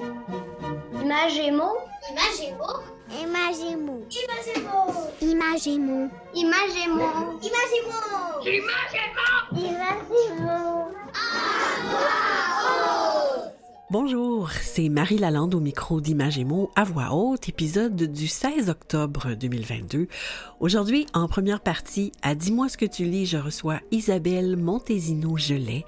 Imagémo. Imagémo. Imagémo. Imagémo. Imagémo. Imagémo. Imagémo. Imagémo. Bonjour, c'est Marie Lalande au micro d'Image et mots à voix haute, épisode du 16 octobre 2022. Aujourd'hui, en première partie, à Dis-moi ce que tu lis, je reçois Isabelle Montesino-Gelais,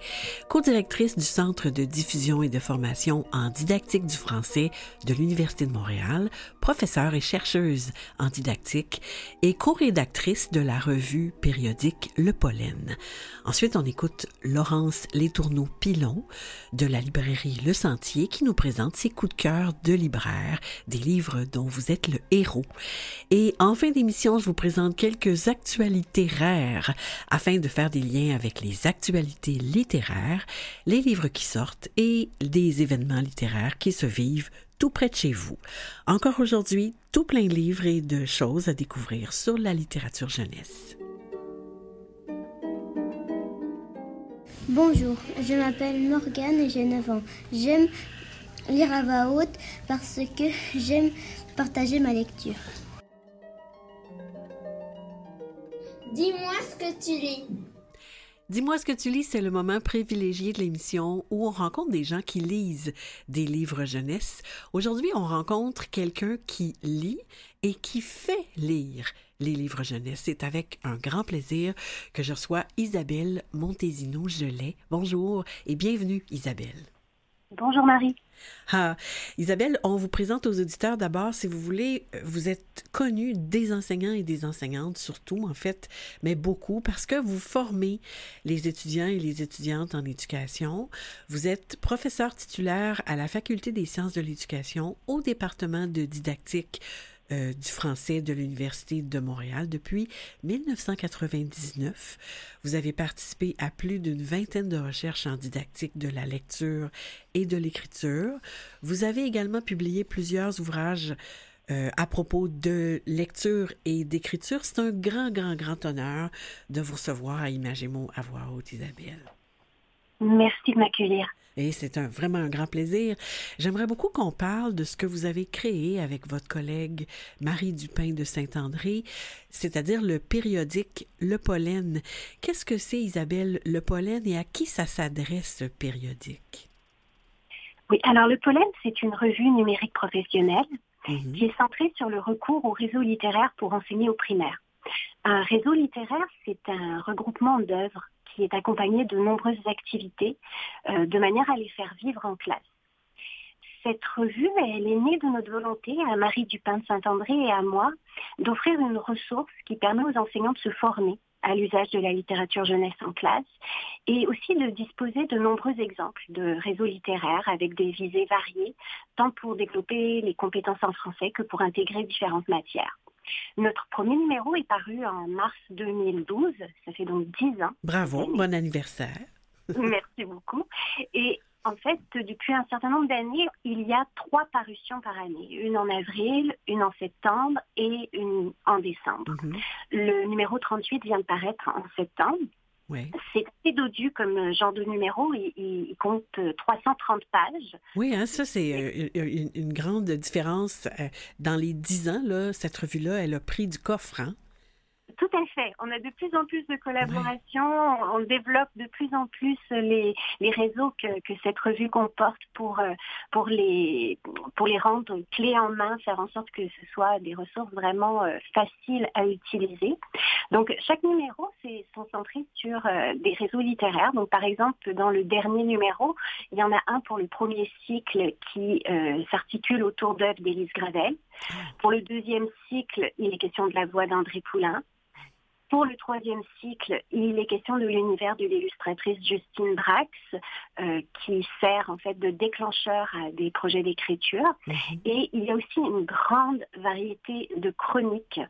co-directrice du Centre de diffusion et de formation en didactique du français de l'Université de Montréal, professeure et chercheuse en didactique et co-rédactrice de la revue périodique Le Pollen. Ensuite, on écoute Laurence Létourneau-Pilon de la librairie Le Qui nous présente ses coups de cœur de libraire, des livres dont vous êtes le héros. Et en fin d'émission, je vous présente quelques actualités rares afin de faire des liens avec les actualités littéraires, les livres qui sortent et des événements littéraires qui se vivent tout près de chez vous. Encore aujourd'hui, tout plein de livres et de choses à découvrir sur la littérature jeunesse. Bonjour, je m'appelle Morgane et j'ai 9 ans. J'aime lire à voix haute parce que j'aime partager ma lecture. Dis-moi ce que tu lis. Dis-moi ce que tu lis, c'est le moment privilégié de l'émission où on rencontre des gens qui lisent des livres jeunesse. Aujourd'hui, on rencontre quelqu'un qui lit et qui fait lire les livres jeunesse. C'est avec un grand plaisir que je reçois Isabelle Montesino-Gelais. Bonjour et bienvenue Isabelle. Bonjour Marie. Ah, Isabelle, on vous présente aux auditeurs d'abord, si vous voulez, vous êtes connue des enseignants et des enseignantes, surtout en fait, mais beaucoup parce que vous formez les étudiants et les étudiantes en éducation. Vous êtes professeur titulaire à la Faculté des sciences de l'éducation au département de didactique euh, du français de l'Université de Montréal depuis 1999. Vous avez participé à plus d'une vingtaine de recherches en didactique de la lecture et de l'écriture. Vous avez également publié plusieurs ouvrages euh, à propos de lecture et d'écriture. C'est un grand, grand, grand honneur de vous recevoir à Imagémo à voix haute, Isabelle. Merci de m'accueillir. Et c'est un, vraiment un grand plaisir. J'aimerais beaucoup qu'on parle de ce que vous avez créé avec votre collègue Marie Dupin de Saint-André, c'est-à-dire le périodique Le Pollen. Qu'est-ce que c'est, Isabelle, Le Pollen, et à qui ça s'adresse, ce périodique? Oui, alors Le Pollen, c'est une revue numérique professionnelle Mhm. qui est centrée sur le recours au réseau littéraire pour enseigner au primaire. Un réseau littéraire, c'est un regroupement d'œuvres qui est accompagné de nombreuses activités euh, de manière à les faire vivre en classe. Cette revue, elle est née de notre volonté, à Marie Dupin de Saint-André et à moi, d'offrir une ressource qui permet aux enseignants de se former à l'usage de la littérature jeunesse en classe et aussi de disposer de nombreux exemples de réseaux littéraires avec des visées variées, tant pour développer les compétences en français que pour intégrer différentes matières. Notre premier numéro est paru en mars 2012, ça fait donc 10 ans. Bravo, bon anniversaire. Merci beaucoup. Et en fait, depuis un certain nombre d'années, il y a trois parutions par année. Une en avril, une en septembre et une en décembre. Mhm. Le numéro 38 vient de paraître en septembre. C'est assez dodu comme genre de numéro. Il, il- compte euh, 330 pages. Oui, hein, ça, c'est euh, une, une grande différence. euh, Dans les dix ans, là, cette revue-là, elle a pris du coffre. Hein? Tout à fait. On a de plus en plus de collaborations. On développe de plus en plus les, les réseaux que, que cette revue comporte pour, euh, pour, les, pour les rendre clés en main, faire en sorte que ce soit des ressources vraiment euh, faciles à utiliser. Donc, chaque numéro, c'est sont centrés sur euh, des réseaux littéraires. Donc, par exemple, dans le dernier numéro, il y en a un pour le premier cycle qui euh, s'articule autour d'œuvres d'Élise Gravel. Pour le deuxième cycle, il est question de la voix d'André Poulain. Pour le troisième cycle, il est question de l'univers de l'illustratrice Justine Brax, euh, qui sert en fait de déclencheur à des projets d'écriture. Mhm. Et il y a aussi une grande variété de chroniques,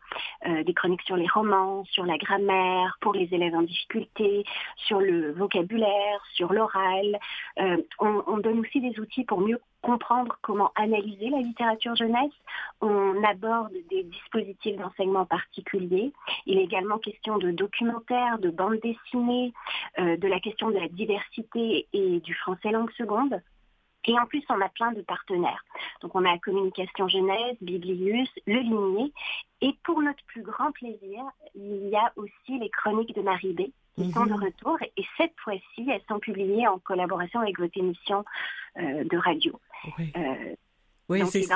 euh, des chroniques sur les romans, sur la grammaire, pour les élèves en difficulté, sur le vocabulaire, sur l'oral. Euh, on, on donne aussi des outils pour mieux comprendre comment analyser la littérature jeunesse. On aborde des dispositifs d'enseignement particuliers. Il est également question de documentaires, de bandes dessinées, euh, de la question de la diversité et du français langue seconde. Et en plus, on a plein de partenaires. Donc, on a Communication Genèse, Biblius, Le Ligné. Et pour notre plus grand plaisir, il y a aussi les chroniques de Marie B qui sont de retour. Et cette fois-ci, elles sont publiées en collaboration avec votre émission euh, de radio. Oui, Euh, oui donc, c'est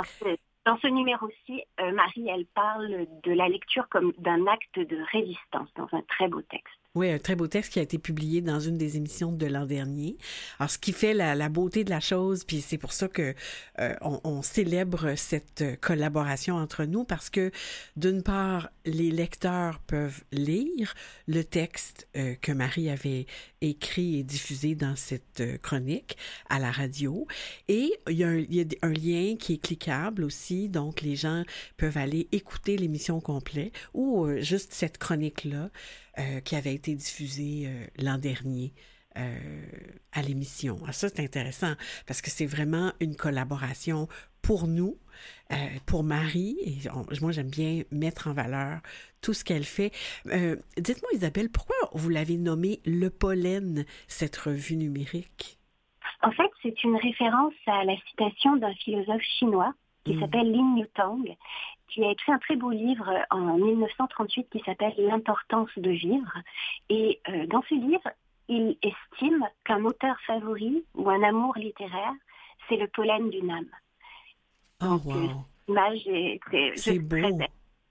dans ce, numéro-ci, euh, Marie, elle parle de la lecture comme d'un acte de résistance dans un très beau texte. Oui, un très beau texte qui a été publié dans une des émissions de l'an dernier. Alors, ce qui fait la, beauté de la chose, puis c'est pour ça que euh, on, célèbre cette collaboration entre nous, parce que d'une part, les lecteurs peuvent lire le texte euh, que Marie avait écrit et diffusé dans cette chronique à la radio, et il y a un lien qui est cliquable aussi, donc les gens peuvent aller écouter l'émission complète ou euh, juste cette chronique-là euh, qui avait été diffusée euh, l'an dernier. à l'émission. Ah, ça, c'est intéressant parce que c'est vraiment une collaboration pour nous, pour Marie. Moi, j'aime bien mettre en valeur tout ce qu'elle fait. Dites-moi, Isabelle, pourquoi vous l'avez nommée Le Pollen, cette revue numérique? En fait, c'est une référence à la citation d'un philosophe chinois qui Mm. s'appelle Lin Yutang, qui a écrit un très beau livre en 1938 qui s'appelle L'importance de vivre. Et euh, dans ce livre, il estime qu'un auteur favori ou un amour littéraire, c'est le pollen d'une âme. Oh, Donc, wow! euh, L'image est, très beau. belle.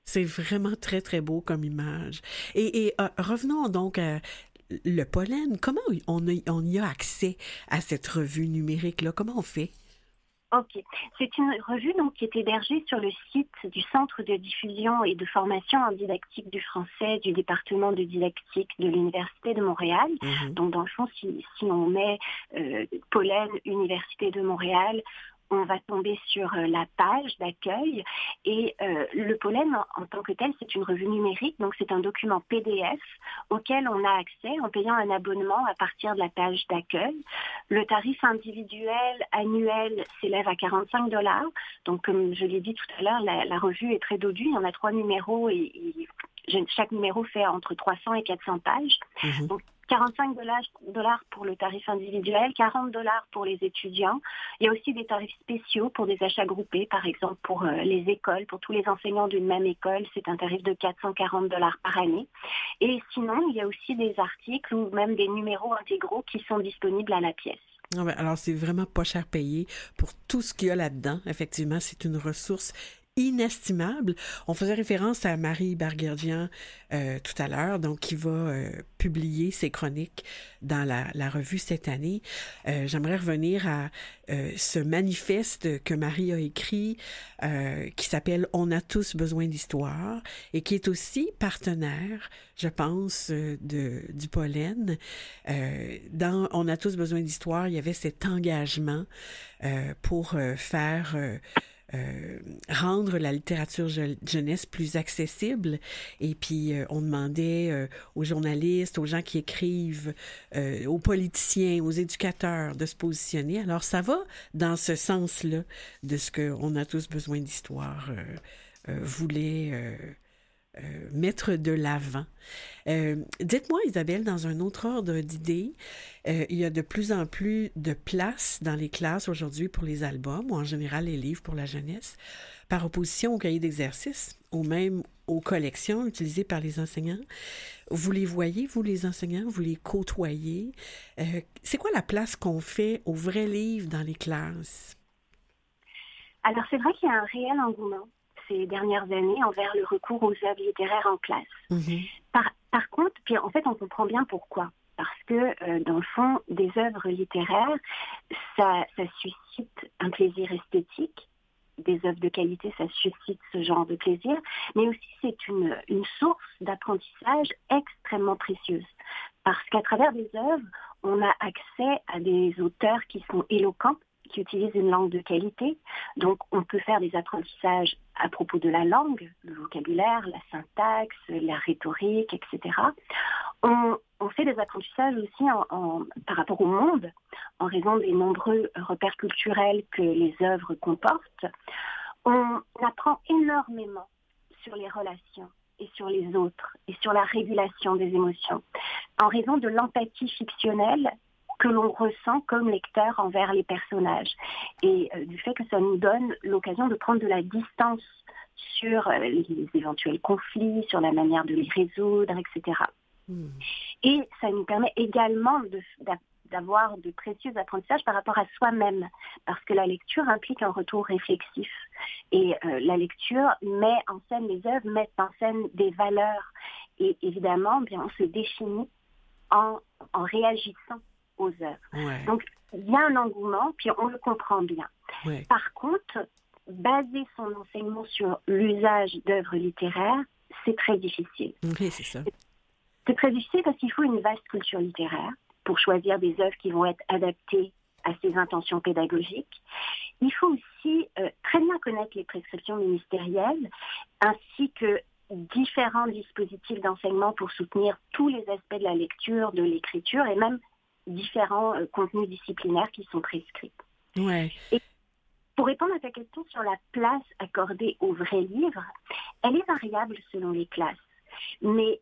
C'est vraiment très, très beau comme image. Et, et, euh, revenons donc à le pollen. Comment on, a- on y a accès à cette revue numérique-là? Comment on fait? Ok, c'est une revue donc qui est hébergée sur le site du Centre de diffusion et de formation en didactique du français du département de didactique de l'Université de Montréal. Mhm. Donc dans le fond, si, si on met euh, Pollen Université de Montréal, on va tomber sur euh, la page d'accueil et euh, le pollen en, en tant que tel, c'est une revue numérique, donc c'est un document PDF auquel on a accès en payant un abonnement à partir de la page d'accueil. Le tarif individuel annuel s'élève à 45 dollars. Donc comme je l'ai dit tout à l'heure, la, la revue est très dodue, il y en a trois numéros et, et chaque numéro fait entre 300 et 400 pages. Mhm. Donc 45 dollars pour le tarif individuel, 40 dollars pour les étudiants. Il y a aussi des tarifs spéciaux pour des achats groupés, par exemple pour euh, les écoles, pour tous les enseignants d'une même école, c'est un tarif de 440 dollars par année. Et sinon, il y a aussi des articles ou même des numéros intégraux qui sont disponibles à la pièce. Ah ben, alors, c'est vraiment pas cher payé pour tout ce qu'il y a là-dedans. Effectivement, c'est une ressource inestimable. On faisait référence à Marie Barguerdian euh, tout à l'heure, donc qui va euh, publier ses chroniques dans la, revue cette année. Euh, J'aimerais revenir à ce manifeste que Marie a écrit, qui s'appelle On a tous besoin d'histoire et qui est aussi partenaire, je pense, de, du pollen. Dans On a tous besoin d'histoire, il y avait cet engagement pour faire euh, rendre la littérature je- jeunesse plus accessible. Et puis, euh, on demandait euh, aux journalistes, aux gens qui écrivent, aux politiciens, aux éducateurs de se positionner. Alors, ça va dans ce sens-là de ce qu'on a tous besoin d'histoire voulait mettre de l'avant. Euh, Dites-moi, Isabelle, dans un autre ordre d'idées, euh, il y a de plus en plus de place dans les classes aujourd'hui pour les albums ou en général les livres pour la jeunesse, par opposition aux cahiers d'exercice ou même aux collections utilisées par les enseignants. Vous les voyez, vous les enseignants, vous les côtoyez? Euh, C'est quoi la place qu'on fait aux vrais livres dans les classes? Alors c'est vrai qu'il y a un réel engouement ces dernières années envers le recours aux œuvres littéraires en classe. Mhm. Par, par contre, puis en fait, on comprend bien pourquoi. Parce que, euh, dans le fond, des œuvres littéraires, ça, ça suscite un plaisir esthétique. Des œuvres de qualité, ça suscite ce genre de plaisir. Mais aussi, c'est une, une source d'apprentissage extrêmement précieuse. Parce qu'à travers des œuvres, on a accès à des auteurs qui sont éloquents, qui utilisent une langue de qualité. Donc, on peut faire des apprentissages à propos de la langue, le vocabulaire, la syntaxe, la rhétorique, etc. On, fait des apprentissages aussi par rapport au monde, en raison des nombreux repères culturels que les œuvres comportent. On apprend énormément sur les relations et sur les autres et sur la régulation des émotions. En raison de l'empathie fictionnelle que l'on ressent comme lecteur envers les personnages et du fait que ça nous donne l'occasion de prendre de la distance sur les éventuels conflits, sur la manière de les résoudre, etc. Hmm. Et ça nous permet également d'avoir de, précieux apprentissages par rapport à soi-même, parce que la lecture implique un retour réflexif. Et euh, la lecture met en scène les œuvres, met en scène des valeurs. Et évidemment, bien, on se définit en, réagissant aux œuvres. Donc, il y a un engouement, puis on le comprend bien. Par contre, baser son enseignement sur l'usage d'œuvres littéraires, c'est très difficile. Oui, c'est ça. C'est très difficile parce qu'il faut une vaste culture littéraire pour choisir des œuvres qui vont être adaptées à ses intentions pédagogiques. Il faut aussi euh, très bien connaître les prescriptions ministérielles ainsi que différents dispositifs d'enseignement pour soutenir tous les aspects de la lecture, de l'écriture et même différents euh, contenus disciplinaires qui sont prescrits. Ouais. Et pour répondre à ta question sur la place accordée aux vrais livres, elle est variable selon les classes. Mais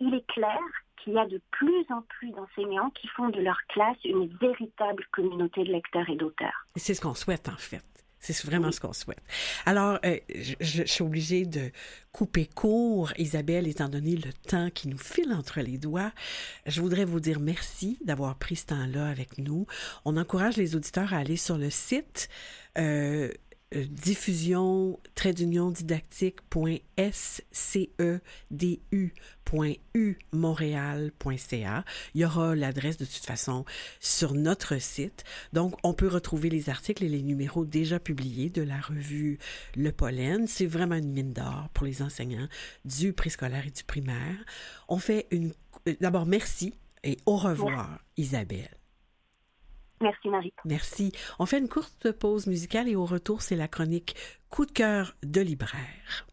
il est clair qu'il y a de plus en plus d'enseignants qui font de leur classe une véritable communauté de lecteurs et d'auteurs. C'est ce qu'on souhaite en fait. C'est vraiment ce qu'on souhaite. Alors, euh, je, suis obligée de couper court, Isabelle, étant donné le temps qui nous file entre les doigts. Je voudrais vous dire merci d'avoir pris ce temps-là avec nous. On encourage les auditeurs à aller sur le site euh, euh, diffusion d'union didactique.scedu.u montréal.ca. Il y aura l'adresse de toute façon sur notre site. Donc, on peut retrouver les articles et les numéros déjà publiés de la revue Le Pollen. C'est vraiment une mine d'or pour les enseignants du préscolaire et du primaire. On fait une... D'abord, merci et au revoir, Isabelle. Merci Marie. Merci. On fait une courte pause musicale et au retour, c'est la chronique Coup de cœur de libraire.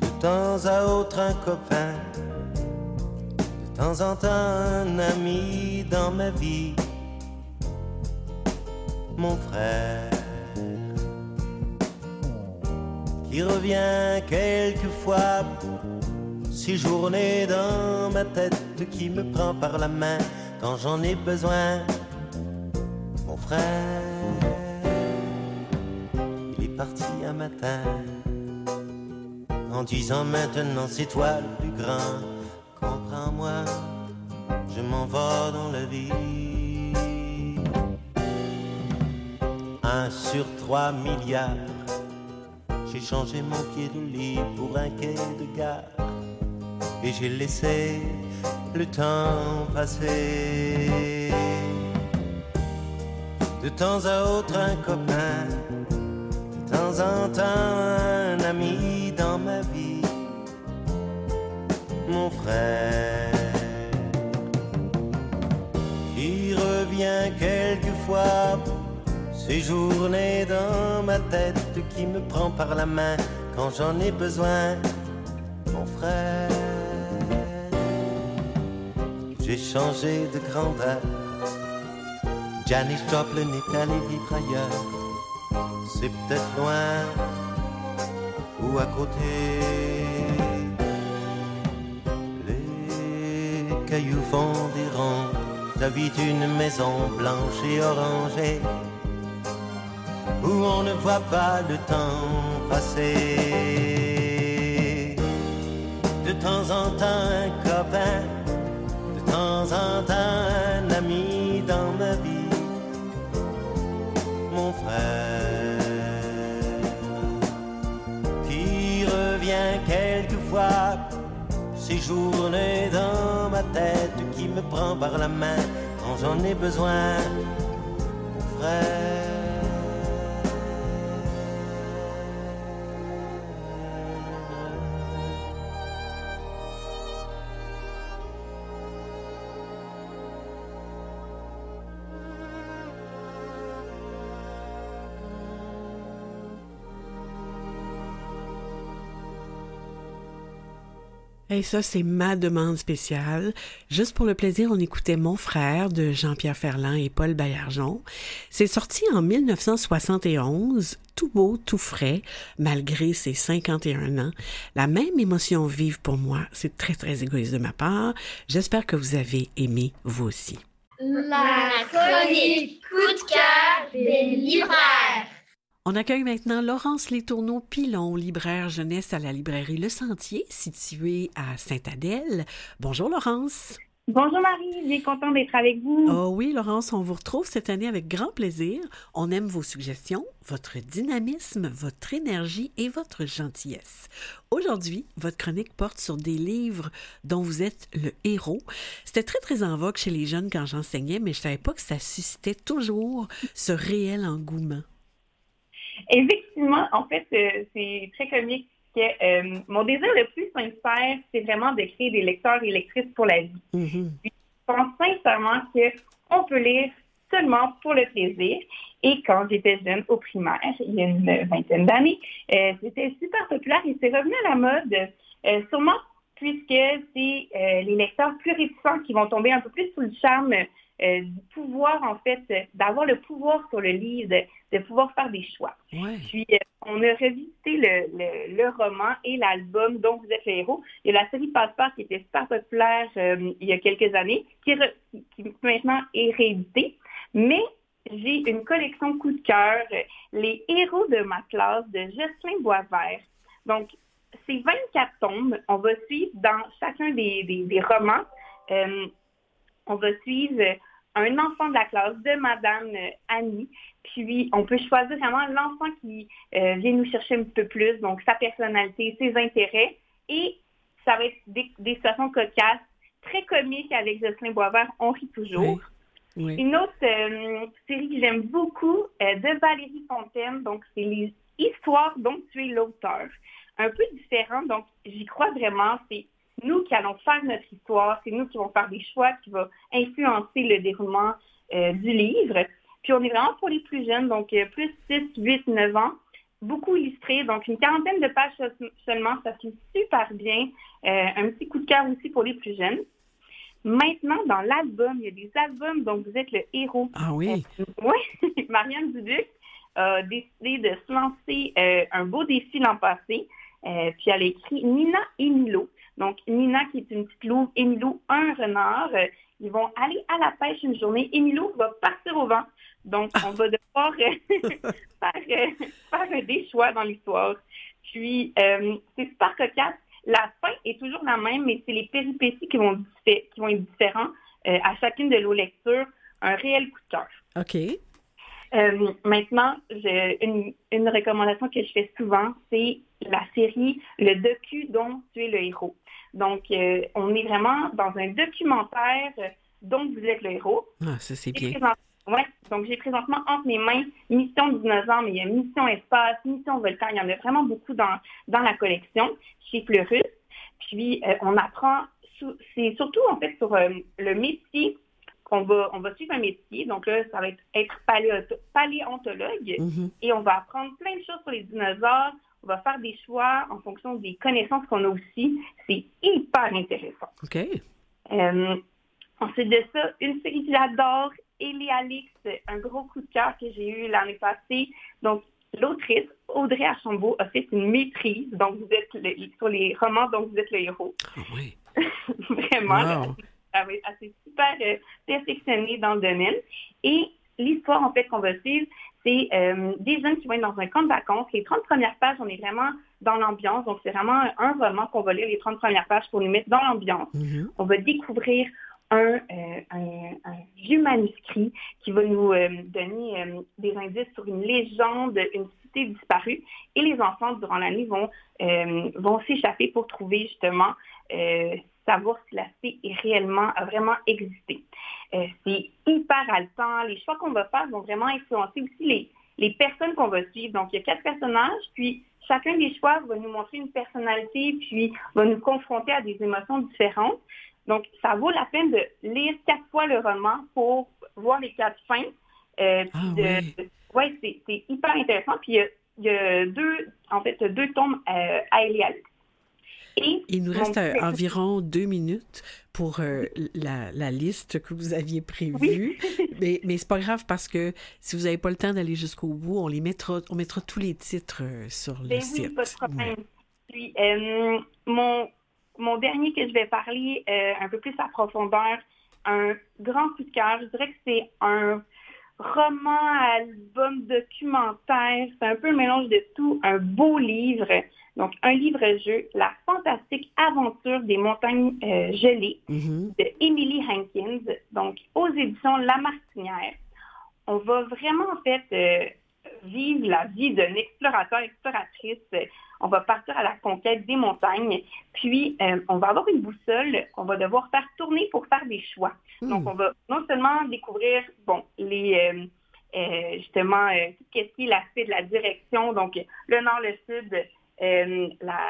De temps à autre un copain, de temps en temps un ami dans ma vie mon frère, qui revient quelquefois, séjourner dans ma tête, qui me prend par la main quand j'en ai besoin, mon frère, il est parti un matin, en disant maintenant c'est toi le plus grand, comprends-moi, je m'en vais dans la vie. Un sur trois milliards. J'ai changé mon pied de lit pour un quai de gare. Et j'ai laissé le temps passer. De temps à autre un copain, de temps en temps un ami dans ma vie. Mon frère, qui revient quelquefois ces journées dans ma tête qui me prend par la main quand j'en ai besoin, mon frère. J'ai changé de grandeur. Janis Joplin est allé vivre ailleurs. C'est peut-être loin ou à côté. Les cailloux font des ronds. J'habite une maison blanche et orangée où on ne voit pas le temps passer. De temps en temps un copain, de temps en temps un ami dans ma vie, mon frère, qui revient quelquefois, séjourner dans ma tête, qui me prend par la main quand j'en ai besoin, mon frère. Et ça, c'est ma demande spéciale. Juste pour le plaisir, on écoutait Mon frère de Jean-Pierre Ferland et Paul Baillargeon. C'est sorti en 1971, tout beau, tout frais, malgré ses 51 ans. La même émotion vive pour moi. C'est très, très égoïste de ma part. J'espère que vous avez aimé vous aussi. La chronique coup de cœur des libraires. On accueille maintenant Laurence Létourneau Pilon, libraire jeunesse à la librairie Le Sentier, située à Sainte-Adèle. Bonjour Laurence. Bonjour Marie, bien content d'être avec vous. Oh oui, Laurence, on vous retrouve cette année avec grand plaisir. On aime vos suggestions, votre dynamisme, votre énergie et votre gentillesse. Aujourd'hui, votre chronique porte sur des livres dont vous êtes le héros. C'était très, très en vogue chez les jeunes quand j'enseignais, mais je savais pas que ça suscitait toujours ce réel engouement. Effectivement, en fait, euh, c'est très comique que euh, mon désir le plus sincère, c'est vraiment de créer des lecteurs et lectrices pour la vie. Mhm. Je pense sincèrement qu'on peut lire seulement pour le plaisir. Et quand j'étais jeune au primaire, il y a une vingtaine d'années, euh, c'était super populaire et c'est revenu à la mode, euh, sûrement puisque c'est euh, les lecteurs plus réticents qui vont tomber un peu plus sous le charme euh, du pouvoir, en fait, euh, d'avoir le pouvoir sur le livre, de, de pouvoir faire des choix. Ouais. Puis, euh, on a revisité le, le, le roman et l'album dont vous êtes le héros. Il y a la série Passeport qui était super populaire il y a quelques années, qui, re- qui- maintenant est rééditée. Mais j'ai une collection coup de cœur, Les héros de ma classe de Jocelyn Boisvert. Donc, c'est 24 tomes. On va suivre dans chacun des, des, des romans. on va suivre un enfant de la classe de Madame euh, Annie. Puis, on peut choisir vraiment l'enfant qui euh, vient nous chercher un peu plus, donc sa personnalité, ses intérêts. Et ça va être des, des situations cocasses, très comiques avec Jocelyn Boisvert. On rit toujours. Oui. Une autre euh, série que j'aime beaucoup, euh, de Valérie Fontaine, donc c'est les histoires dont tu es l'auteur. Un peu différent, donc j'y crois vraiment, c'est nous qui allons faire notre histoire, c'est nous qui vont faire des choix qui vont influencer le déroulement euh, du livre. Puis on est vraiment pour les plus jeunes, donc euh, plus 6, 8, 9 ans, beaucoup illustré, donc une quarantaine de pages se- seulement, ça fait super bien. Euh, un petit coup de cœur aussi pour les plus jeunes. Maintenant, dans l'album, il y a des albums dont vous êtes le héros. Ah oui. Oui, Marianne Dubuc a décidé de se lancer euh, un beau défi l'an passé. Puis elle a écrit Nina et Milo. Donc, Nina qui est une petite louve et Milo un renard. Euh, ils vont aller à la pêche une journée et Milo va partir au vent. Donc, on va devoir euh, faire, euh, faire des choix dans l'histoire. Puis, euh, c'est super cocasse. La fin est toujours la même, mais c'est les péripéties qui vont, diffé- qui vont être différents euh, à chacune de nos lectures. Un réel coup de cœur. OK. Euh, maintenant, une, une recommandation que je fais souvent, c'est la série Le docu dont tu es le héros. Donc, euh, on est vraiment dans un documentaire euh, dont vous êtes le héros. Ah, ça, c'est bien. présent- Ouais, donc j'ai présentement entre mes mains Mission Dinosaure, mais il y a Mission Espace, Mission Volcan, il y en a vraiment beaucoup dans, dans la collection chez Fleurus. Puis euh, on apprend, c'est surtout en fait sur euh, le métier qu'on va, on va suivre un métier. Donc là, ça va être, être paléontologue Mhm. et on va apprendre plein de choses sur les dinosaures. On va faire des choix en fonction des connaissances qu'on a aussi. C'est hyper intéressant. OK. Euh, ensuite de ça, une série que j'adore, Ellie Alix, un gros coup de cœur que j'ai eu l'année passée. Donc, l'autrice, Audrey Archambault, a fait une maîtrise. Donc, vous êtes le- sur les romans, donc vous êtes le héros. Ah oui. Vraiment, Wow. elle assez super euh, perfectionnée dans le domaine. Et l'histoire, en fait, qu'on va suivre, c'est euh, des jeunes qui vont être dans un camp de vacances. Les 30 premières pages, on est vraiment dans l'ambiance. Donc, c'est vraiment un roman qu'on va lire les 30 premières pages pour nous mettre dans l'ambiance. Mhm. On va découvrir un, euh, un, un vieux manuscrit qui va nous euh, donner des indices sur une légende, une cité disparue. Et les enfants, durant l'année, vont, euh, vont s'échapper pour trouver justement euh, savoir si la cité est réellement, a vraiment existé. Euh, c'est hyper haletant. Les choix qu'on va faire vont vraiment influencer aussi les, les personnes qu'on va suivre. Donc, il y a quatre personnages, puis chacun des choix va nous montrer une personnalité, puis va nous confronter à des émotions différentes. Donc, ça vaut la peine de lire quatre fois le roman pour voir les quatre fins. Euh, puis Ah de- oui. Ouais, c'est, hyper intéressant. Puis il y a, il y a deux, en fait, deux tomes euh, à. Et Il nous reste euh, environ deux minutes pour euh, la, la liste que vous aviez prévue. Mais, mais c'est pas grave parce que si vous n'avez pas le temps d'aller jusqu'au bout, on les mettra, on mettra tous les titres euh, sur le Ben site. oui, pas de Ouais. problème. Puis, euh, mon, mon dernier que je vais parler euh, un peu plus à profondeur, un grand coup de cœur, je dirais que c'est un roman, album, documentaire, c'est un peu un mélange de tout, un beau livre. Donc, un livre-jeu, La fantastique aventure des montagnes euh, gelées Mhm. de Emily Hankins, donc aux éditions La Martinière. On va vraiment en fait euh, vivre la vie d'un explorateur, exploratrice. On va partir à la conquête des montagnes, puis euh, on va avoir une boussole qu'on va devoir faire tourner pour faire des choix. Donc, Hmm. on va non seulement découvrir, bon, les euh, euh, justement euh, tout ce qui est l'aspect de la direction, donc le nord, le sud, euh, la,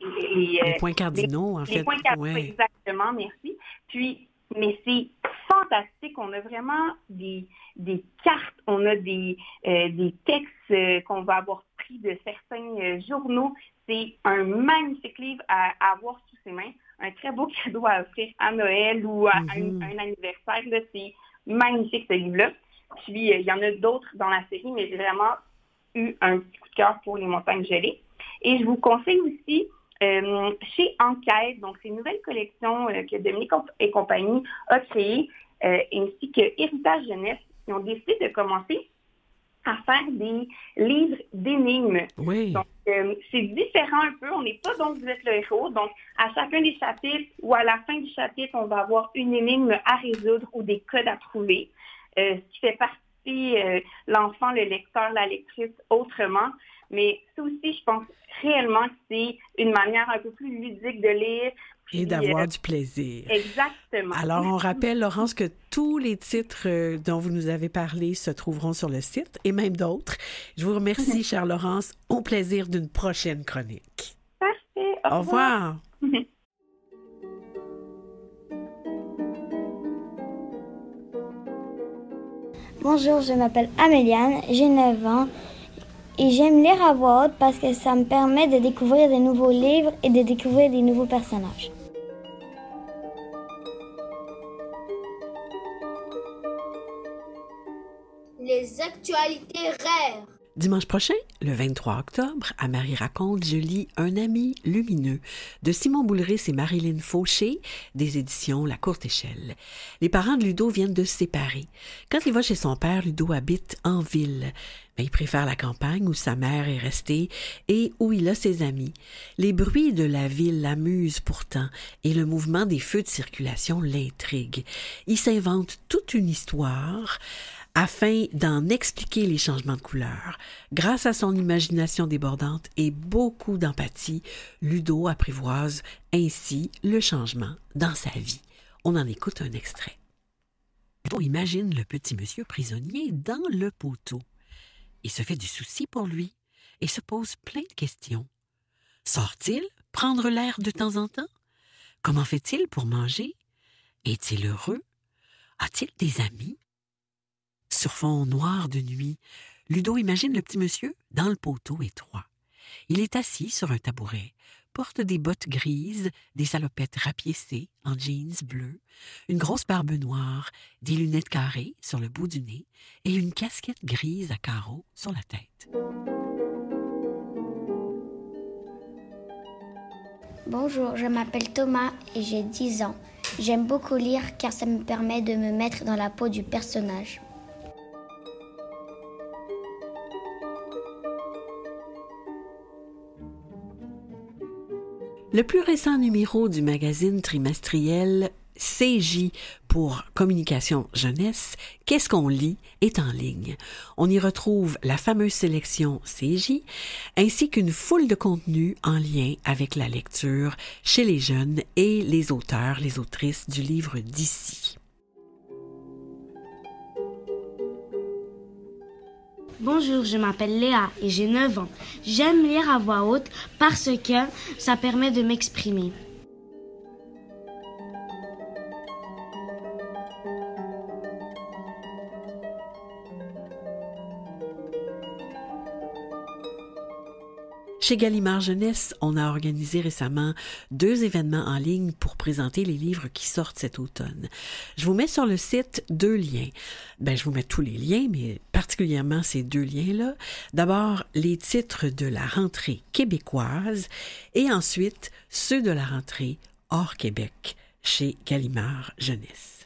les, les, euh, les points cardinaux, en les fait. points cardinaux, ouais. exactement, merci. Puis, mais c'est fantastique. On a vraiment des, des cartes, on a des, euh, des textes euh, qu'on va avoir pris de certains euh, journaux. C'est un magnifique livre à, à avoir sous ses mains. Un très beau cadeau à offrir à Noël ou à un- Mhm. un, anniversaire. C'est magnifique ce livre-là. Puis, euh, il y en a d'autres dans la série, mais j'ai vraiment eu un petit coup de cœur pour les montagnes gelées. Et je vous conseille aussi euh, chez Enquête, donc c'est une nouvelle collection euh, que Dominique et compagnie a créée, euh, ainsi que Héritage Jeunesse, qui ont décidé de commencer à faire des livres d'énigmes. Oui. Donc, c'est différent un peu. On n'est pas donc vous êtes le héros. Donc, à chacun des chapitres ou à la fin du chapitre, on va avoir une énigme à résoudre ou des codes à trouver, ce qui fait partie l'enfant, le lecteur, la lectrice autrement. Mais ça aussi, je pense réellement que c'est une manière un peu plus ludique de lire. Et d'avoir euh, du plaisir. Exactement. Alors, on rappelle, Laurence, que tous les titres euh, dont vous nous avez parlé se trouveront sur le site et même d'autres. Je vous remercie, chère Laurence. Au plaisir d'une prochaine chronique. Parfait. Au revoir. Bonjour, je m'appelle Améliane, j'ai 9 ans et j'aime lire à voix haute parce que ça me permet de découvrir des nouveaux livres et de découvrir des nouveaux personnages. Les actualités rares. Dimanche prochain, le 23 octobre, à Marie raconte, je lis Un ami lumineux de Simon Boulris et Marilyn Fauché des éditions La Courte Échelle. Les parents de Ludo viennent de se séparer. Quand il va chez son père, Ludo habite en ville. Mais il préfère la campagne où sa mère est restée et où il a ses amis. Les bruits de la ville l'amusent pourtant et le mouvement des feux de circulation l'intrigue. Il s'invente toute une histoire afin d'en expliquer les changements de couleur. Grâce à son imagination débordante et beaucoup d'empathie, Ludo apprivoise ainsi le changement dans sa vie. On en écoute un extrait. Ludo imagine le petit monsieur prisonnier dans le poteau. Il se fait du souci pour lui et se pose plein de questions. Sort-il prendre l'air de temps en temps? Comment fait-il pour manger? Est-il heureux? A-t-il des amis? Sur fond noir de nuit, Ludo imagine le petit monsieur dans le poteau étroit. Il est assis sur un tabouret, porte des bottes grises, des salopettes rapiécées en jeans bleus, une grosse barbe noire, des lunettes carrées sur le bout du nez et une casquette grise à carreaux sur la tête. Bonjour, je m'appelle Thomas et j'ai 10 ans. J'aime beaucoup lire car ça me permet de me mettre dans la peau du personnage. Le plus récent numéro du magazine trimestriel CJ pour communication jeunesse, qu'est-ce qu'on lit est en ligne. On y retrouve la fameuse sélection CJ ainsi qu'une foule de contenus en lien avec la lecture chez les jeunes et les auteurs, les autrices du livre d'ici. Bonjour, je m'appelle Léa et j'ai 9 ans. J'aime lire à voix haute parce que ça permet de m'exprimer. Chez Gallimard Jeunesse, on a organisé récemment deux événements en ligne pour présenter les livres qui sortent cet automne. Je vous mets sur le site deux liens. Ben, je vous mets tous les liens, mais particulièrement ces deux liens-là. D'abord, les titres de la rentrée québécoise et ensuite ceux de la rentrée hors Québec chez Gallimard Jeunesse.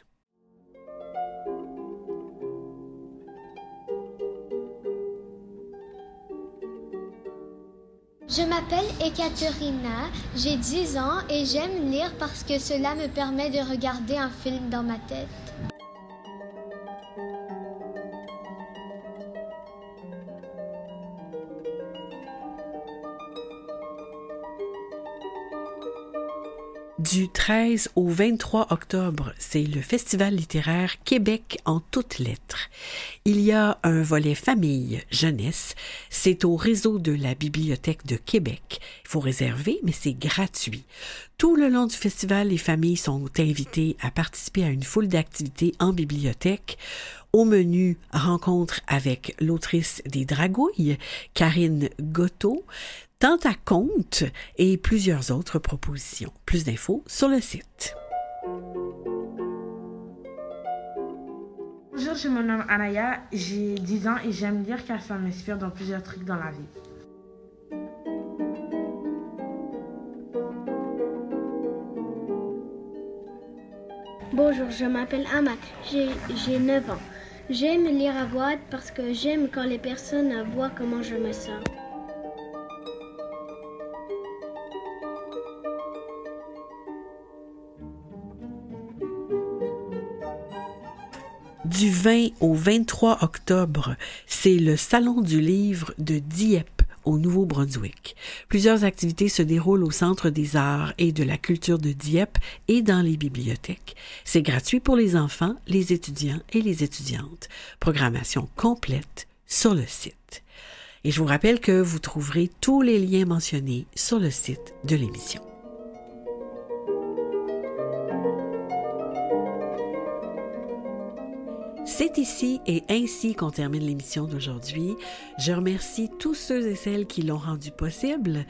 Je m'appelle Ekaterina, j'ai 10 ans et j'aime lire parce que cela me permet de regarder un film dans ma tête. Du 13 au 23 octobre, c'est le Festival littéraire Québec en toutes lettres. Il y a un volet famille, jeunesse. C'est au réseau de la Bibliothèque de Québec. Il faut réserver, mais c'est gratuit. Tout le long du festival, les familles sont invitées à participer à une foule d'activités en bibliothèque. Au menu, rencontre avec l'autrice des Dragouilles, Karine Gotto, tant à compte et plusieurs autres propositions. Plus d'infos sur le site. Bonjour, je me nomme Anaya, j'ai 10 ans et j'aime lire car ça m'inspire dans plusieurs trucs dans la vie. Bonjour, je m'appelle Amak, j'ai 9 ans. J'aime lire à voix parce que j'aime quand les personnes voient comment je me sens. Du 20 au 23 octobre, c'est le Salon du livre de Dieppe au Nouveau-Brunswick. Plusieurs activités se déroulent au Centre des arts et de la culture de Dieppe et dans les bibliothèques. C'est gratuit pour les enfants, les étudiants et les étudiantes. Programmation complète sur le site. Et je vous rappelle que vous trouverez tous les liens mentionnés sur le site de l'émission. C'est ici et ainsi qu'on termine l'émission d'aujourd'hui. Je remercie tous ceux et celles qui l'ont rendu possible.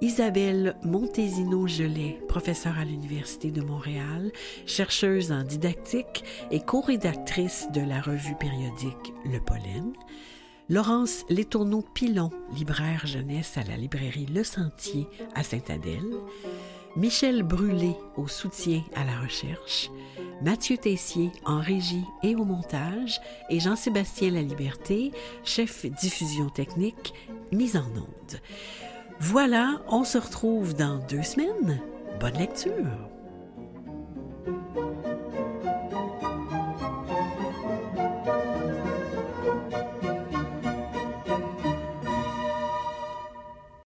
Isabelle Montesino-Gelais, professeure à l'Université de Montréal, chercheuse en didactique et co-rédactrice de la revue périodique Le Pollen. Laurence Létourneau-Pilon, libraire jeunesse à la librairie Le Sentier à Saint-Adèle. Michel Brûlé au soutien à la recherche, Mathieu Tessier en régie et au montage et Jean-Sébastien Laliberté, chef diffusion technique, mise en onde. Voilà, on se retrouve dans deux semaines. Bonne lecture!